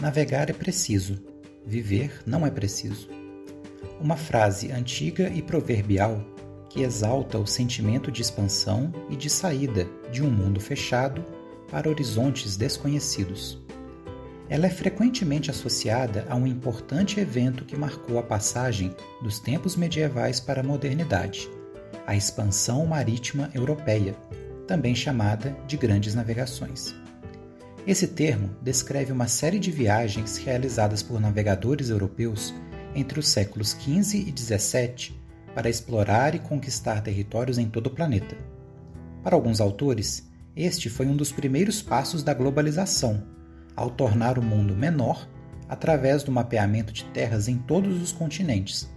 Navegar é preciso, viver não é preciso. Uma frase antiga e proverbial que exalta o sentimento de expansão e de saída de um mundo fechado para horizontes desconhecidos. Ela é frequentemente associada a um importante evento que marcou a passagem dos tempos medievais para a modernidade, a expansão marítima europeia, também chamada de Grandes Navegações. Esse termo descreve uma série de viagens realizadas por navegadores europeus entre os séculos XV e XVII para explorar e conquistar territórios em todo o planeta. Para alguns autores, este foi um dos primeiros passos da globalização, ao tornar o mundo menor através do mapeamento de terras em todos os continentes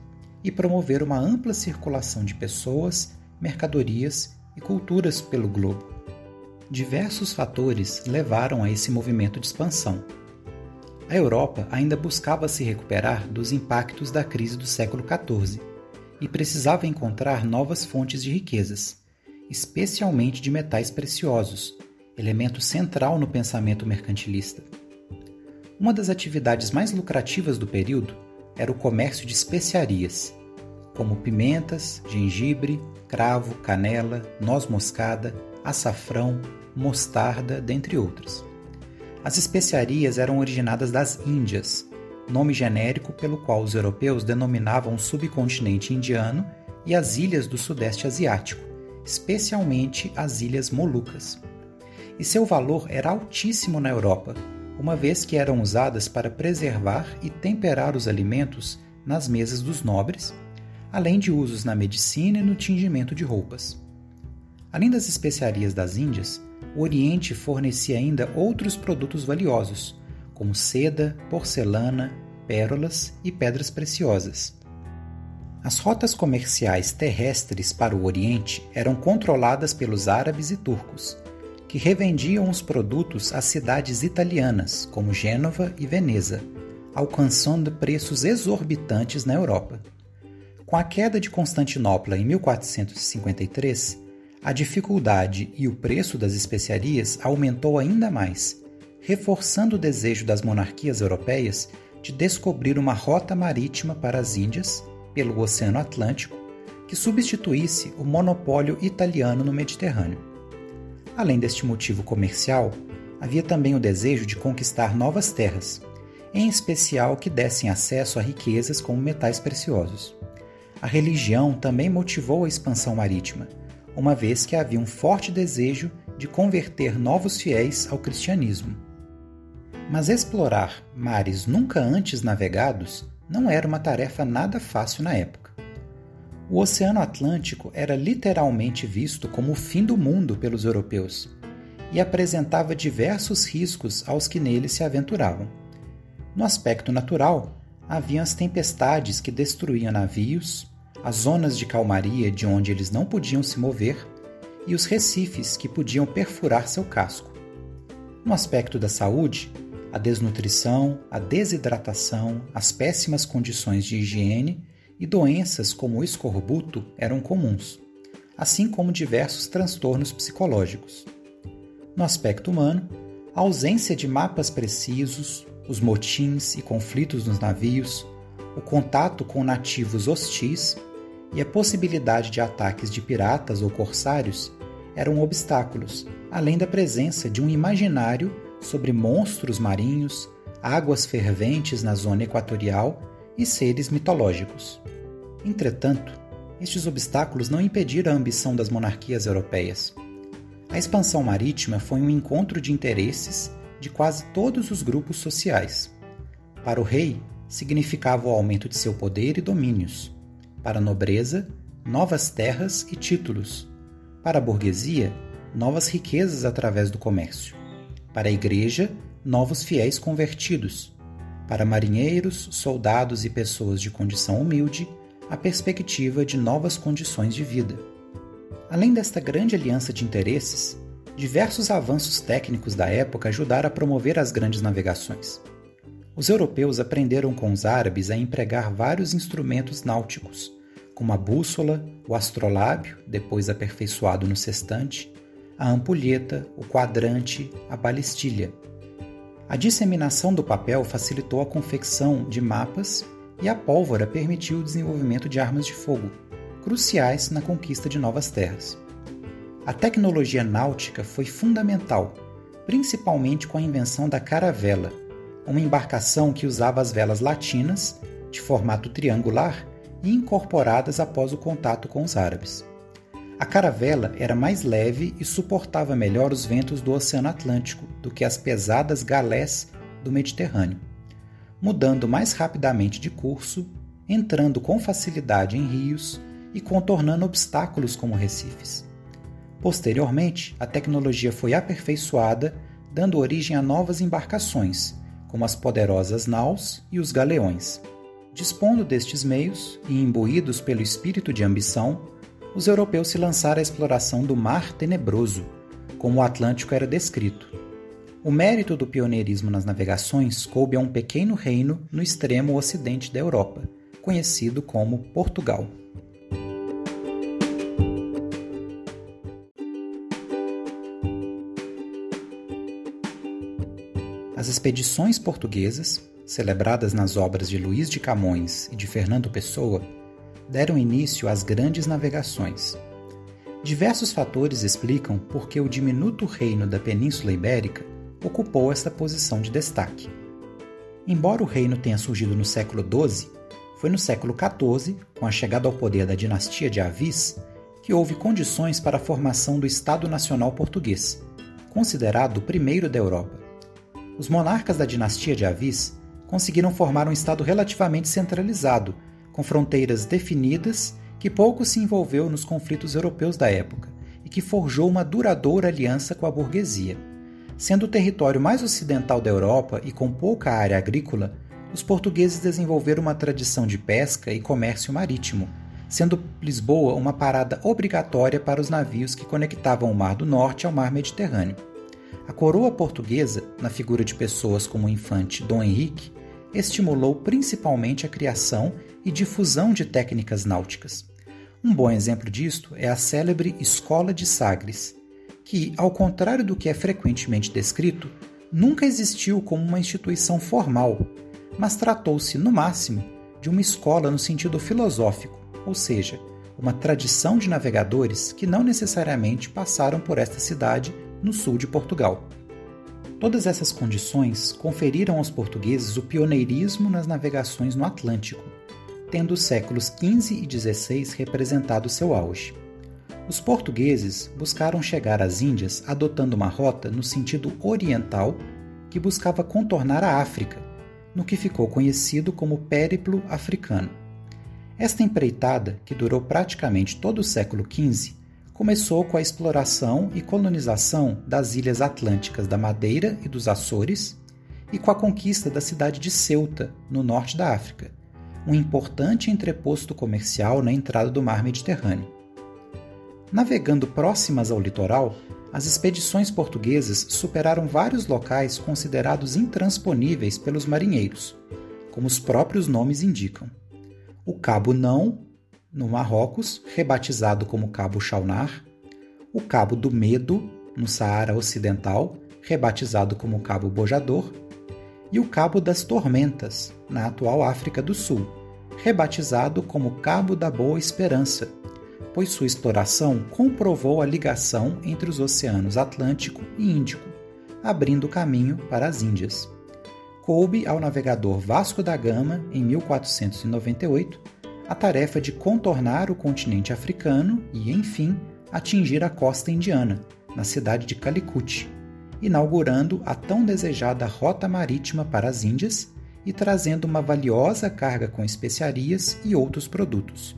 e promover uma ampla circulação de pessoas, mercadorias e culturas pelo globo. Diversos fatores levaram a esse movimento de expansão. A Europa ainda buscava se recuperar dos impactos da crise do século XIV e precisava encontrar novas fontes de riquezas, especialmente de metais preciosos, elemento central no pensamento mercantilista. Uma das atividades mais lucrativas do período era o comércio de especiarias, como pimentas, gengibre, cravo, canela, noz moscada, açafrão, mostarda, dentre outras. As especiarias eram originadas das Índias, nome genérico pelo qual os europeus denominavam o subcontinente indiano e as ilhas do Sudeste Asiático, especialmente as Ilhas Molucas. E seu valor era altíssimo na Europa, uma vez que eram usadas para preservar e temperar os alimentos nas mesas dos nobres, além de usos na medicina e no tingimento de roupas. Além das especiarias das Índias, o Oriente fornecia ainda outros produtos valiosos, como seda, porcelana, pérolas e pedras preciosas. As rotas comerciais terrestres para o Oriente eram controladas pelos árabes e turcos, que revendiam os produtos às cidades italianas, como Gênova e Veneza, alcançando preços exorbitantes na Europa. Com a queda de Constantinopla em 1453, a dificuldade e o preço das especiarias aumentou ainda mais, reforçando o desejo das monarquias europeias de descobrir uma rota marítima para as Índias, pelo Oceano Atlântico, que substituísse o monopólio italiano no Mediterrâneo. Além deste motivo comercial, havia também o desejo de conquistar novas terras, em especial que dessem acesso a riquezas como metais preciosos. A religião também motivou a expansão marítima uma vez que havia um forte desejo de converter novos fiéis ao cristianismo. Mas explorar mares nunca antes navegados não era uma tarefa nada fácil na época. O Oceano Atlântico era literalmente visto como o fim do mundo pelos europeus e apresentava diversos riscos aos que nele se aventuravam. No aspecto natural, haviam as tempestades que destruíam navios, as zonas de calmaria de onde eles não podiam se mover e os recifes que podiam perfurar seu casco. No aspecto da saúde, a desnutrição, a desidratação, as péssimas condições de higiene e doenças como o escorbuto eram comuns, assim como diversos transtornos psicológicos. No aspecto humano, a ausência de mapas precisos, os motins e conflitos nos navios, o contato com nativos hostis e a possibilidade de ataques de piratas ou corsários eram obstáculos, além da presença de um imaginário sobre monstros marinhos, águas ferventes na zona equatorial e seres mitológicos. Entretanto, estes obstáculos não impediram a ambição das monarquias europeias. A expansão marítima foi um encontro de interesses de quase todos os grupos sociais. Para o rei, significava o aumento de seu poder e domínios, para a nobreza, novas terras e títulos. Para a burguesia, novas riquezas através do comércio. Para a igreja, novos fiéis convertidos. Para marinheiros, soldados e pessoas de condição humilde, a perspectiva de novas condições de vida. Além desta grande aliança de interesses, diversos avanços técnicos da época ajudaram a promover as grandes navegações. Os europeus aprenderam com os árabes a empregar vários instrumentos náuticos, como a bússola, o astrolábio, depois aperfeiçoado no sextante, a ampulheta, o quadrante, a balistilha. A disseminação do papel facilitou a confecção de mapas e a pólvora permitiu o desenvolvimento de armas de fogo, cruciais na conquista de novas terras. A tecnologia náutica foi fundamental, principalmente com a invenção da caravela, uma embarcação que usava as velas latinas, de formato triangular e incorporadas após o contato com os árabes. A caravela era mais leve e suportava melhor os ventos do Oceano Atlântico do que as pesadas galés do Mediterrâneo, mudando mais rapidamente de curso, entrando com facilidade em rios e contornando obstáculos como recifes. Posteriormente, a tecnologia foi aperfeiçoada, dando origem a novas embarcações, como as poderosas naus e os galeões. Dispondo destes meios e imbuídos pelo espírito de ambição, os europeus se lançaram à exploração do Mar Tenebroso, como o Atlântico era descrito. O mérito do pioneirismo nas navegações coube a um pequeno reino no extremo ocidente da Europa, conhecido como Portugal. Expedições portuguesas, celebradas nas obras de Luís de Camões e de Fernando Pessoa, deram início às grandes navegações. Diversos fatores explicam por que o diminuto reino da Península Ibérica ocupou esta posição de destaque. Embora o reino tenha surgido no século XII, foi no século XIV, com a chegada ao poder da dinastia de Avis, que houve condições para a formação do Estado Nacional Português, considerado o primeiro da Europa. Os monarcas da dinastia de Avis conseguiram formar um Estado relativamente centralizado, com fronteiras definidas que pouco se envolveu nos conflitos europeus da época e que forjou uma duradoura aliança com a burguesia. Sendo o território mais ocidental da Europa e com pouca área agrícola, os portugueses desenvolveram uma tradição de pesca e comércio marítimo, sendo Lisboa uma parada obrigatória para os navios que conectavam o Mar do Norte ao Mar Mediterrâneo. A coroa portuguesa, na figura de pessoas como o infante Dom Henrique, estimulou principalmente a criação e difusão de técnicas náuticas. Um bom exemplo disto é a célebre Escola de Sagres, que, ao contrário do que é frequentemente descrito, nunca existiu como uma instituição formal, mas tratou-se, no máximo, de uma escola no sentido filosófico, ou seja, uma tradição de navegadores que não necessariamente passaram por esta cidade no sul de Portugal. Todas essas condições conferiram aos portugueses o pioneirismo nas navegações no Atlântico, tendo os séculos XV e XVI representado seu auge. Os portugueses buscaram chegar às Índias adotando uma rota no sentido oriental que buscava contornar a África, no que ficou conhecido como Périplo Africano. Esta empreitada, que durou praticamente todo o século XV, começou com a exploração e colonização das ilhas atlânticas da Madeira e dos Açores e com a conquista da cidade de Ceuta, no norte da África, um importante entreposto comercial na entrada do mar Mediterrâneo. Navegando próximas ao litoral, as expedições portuguesas superaram vários locais considerados intransponíveis pelos marinheiros, como os próprios nomes indicam. O Cabo Não no Marrocos, rebatizado como Cabo Chaunar, o Cabo do Medo, no Saara Ocidental, rebatizado como Cabo Bojador, e o Cabo das Tormentas, na atual África do Sul, rebatizado como Cabo da Boa Esperança, pois sua exploração comprovou a ligação entre os oceanos Atlântico e Índico, abrindo caminho para as Índias. Coube ao navegador Vasco da Gama, em 1498, a tarefa de contornar o continente africano e, enfim, atingir a costa indiana, na cidade de Calicut, inaugurando a tão desejada rota marítima para as Índias e trazendo uma valiosa carga com especiarias e outros produtos.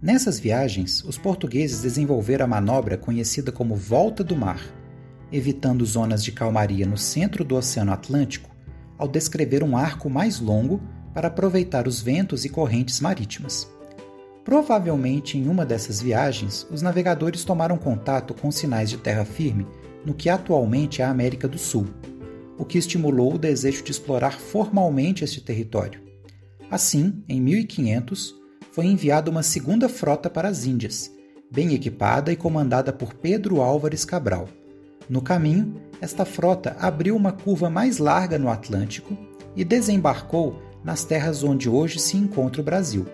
Nessas viagens, os portugueses desenvolveram a manobra conhecida como Volta do Mar, evitando zonas de calmaria no centro do Oceano Atlântico, ao descrever um arco mais longo para aproveitar os ventos e correntes marítimas. Provavelmente em uma dessas viagens, os navegadores tomaram contato com sinais de terra firme no que atualmente é a América do Sul, o que estimulou o desejo de explorar formalmente este território. Assim, em 1500, foi enviada uma segunda frota para as Índias, bem equipada e comandada por Pedro Álvares Cabral, No caminho, esta frota abriu uma curva mais larga no Atlântico e desembarcou nas terras onde hoje se encontra o Brasil,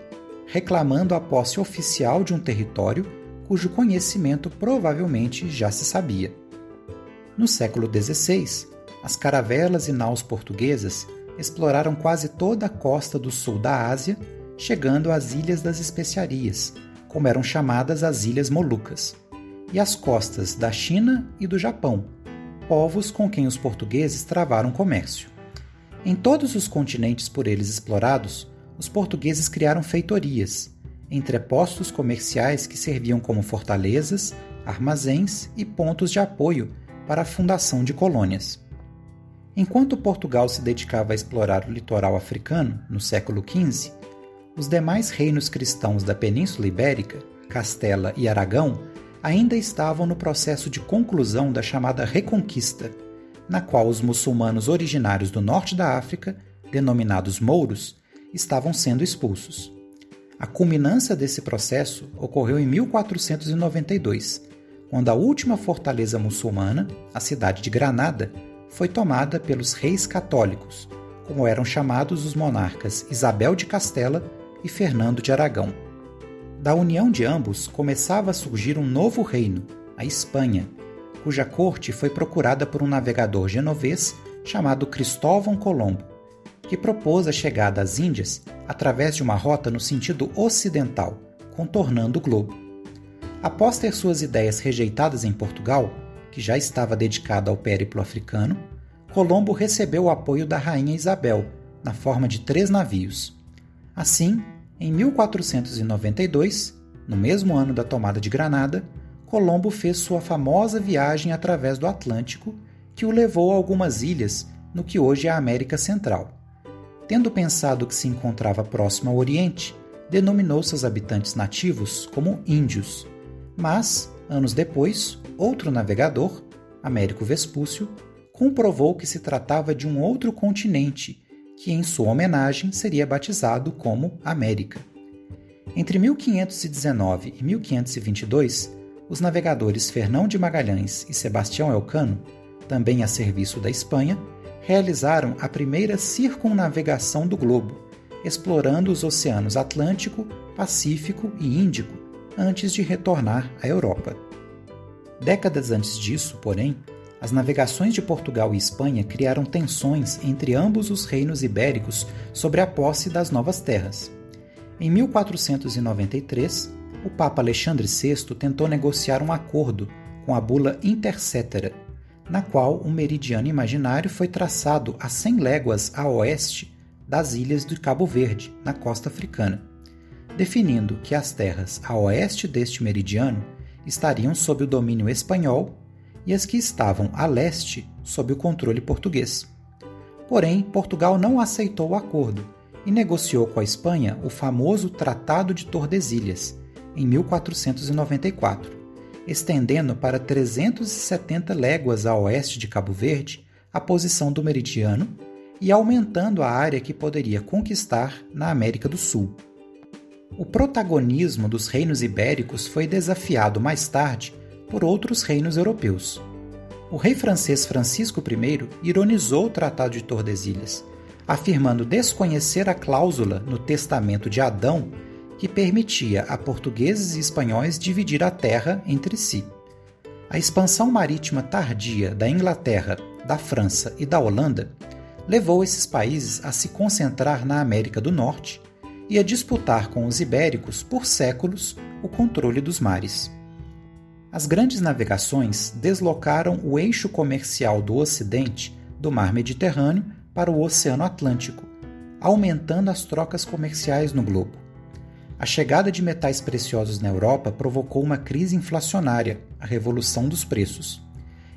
reclamando a posse oficial de um território cujo conhecimento provavelmente já se sabia. No século XVI, as caravelas e naus portuguesas exploraram quase toda a costa do sul da Ásia, chegando às Ilhas das Especiarias, como eram chamadas as Ilhas Molucas, e às costas da China e do Japão, povos com quem os portugueses travaram comércio. Em todos os continentes por eles explorados, os portugueses criaram feitorias, entrepostos comerciais que serviam como fortalezas, armazéns e pontos de apoio para a fundação de colônias. Enquanto Portugal se dedicava a explorar o litoral africano, no século XV, os demais reinos cristãos da Península Ibérica, Castela e Aragão, ainda estavam no processo de conclusão da chamada Reconquista, na qual os muçulmanos originários do norte da África, denominados mouros, estavam sendo expulsos. A culminância desse processo ocorreu em 1492, quando a última fortaleza muçulmana, a cidade de Granada, foi tomada pelos reis católicos, como eram chamados os monarcas Isabel de Castela e Fernando de Aragão. Da união de ambos começava a surgir um novo reino, a Espanha, cuja corte foi procurada por um navegador genovês chamado Cristóvão Colombo, que propôs a chegada às Índias através de uma rota no sentido ocidental, contornando o globo. Após ter suas ideias rejeitadas em Portugal, que já estava dedicada ao périplo africano, Colombo recebeu o apoio da rainha Isabel, na forma de três navios. Assim, em 1492, no mesmo ano da tomada de Granada, Colombo fez sua famosa viagem através do Atlântico, que o levou a algumas ilhas no que hoje é a América Central. Tendo pensado que se encontrava próximo ao Oriente, denominou seus habitantes nativos como índios. Mas, anos depois, outro navegador, Américo Vespúcio, comprovou que se tratava de um outro continente, que em sua homenagem seria batizado como América. Entre 1519 e 1522, os navegadores Fernão de Magalhães e Sebastião Elcano, também a serviço da Espanha, realizaram a primeira circunnavegação do globo, explorando os oceanos Atlântico, Pacífico e Índico, antes de retornar à Europa. Décadas antes disso, porém, as navegações de Portugal e Espanha criaram tensões entre ambos os reinos ibéricos sobre a posse das novas terras. Em 1493, o Papa Alexandre VI tentou negociar um acordo com a bula Intercetera, na qual um meridiano imaginário foi traçado a 100 léguas a oeste das ilhas do Cabo Verde, na costa africana, definindo que as terras a oeste deste meridiano estariam sob o domínio espanhol e as que estavam a leste sob o controle português. Porém, Portugal não aceitou o acordo e negociou com a Espanha o famoso Tratado de Tordesilhas, em 1494, estendendo para 370 léguas a oeste de Cabo Verde a posição do meridiano e aumentando a área que poderia conquistar na América do Sul. O protagonismo dos reinos ibéricos foi desafiado mais tarde por outros reinos europeus. O rei francês Francisco I ironizou o Tratado de Tordesilhas, afirmando desconhecer a cláusula no Testamento de Adão que permitia a portugueses e espanhóis dividir a terra entre si. A expansão marítima tardia da Inglaterra, da França e da Holanda levou esses países a se concentrar na América do Norte e a disputar com os ibéricos por séculos o controle dos mares. As grandes navegações deslocaram o eixo comercial do Ocidente do Mar Mediterrâneo para o Oceano Atlântico, aumentando as trocas comerciais no globo. A chegada de metais preciosos na Europa provocou uma crise inflacionária, a revolução dos preços.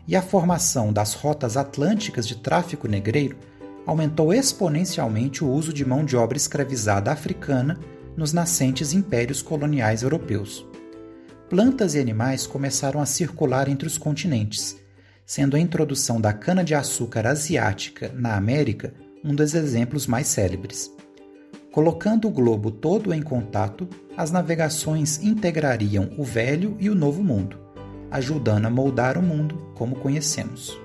E a formação das rotas atlânticas de tráfico negreiro aumentou exponencialmente o uso de mão de obra escravizada africana nos nascentes impérios coloniais europeus. Plantas e animais começaram a circular entre os continentes, sendo a introdução da cana-de-açúcar asiática na América um dos exemplos mais célebres. Colocando o globo todo em contato, as navegações integrariam o velho e o novo mundo, ajudando a moldar o mundo como conhecemos.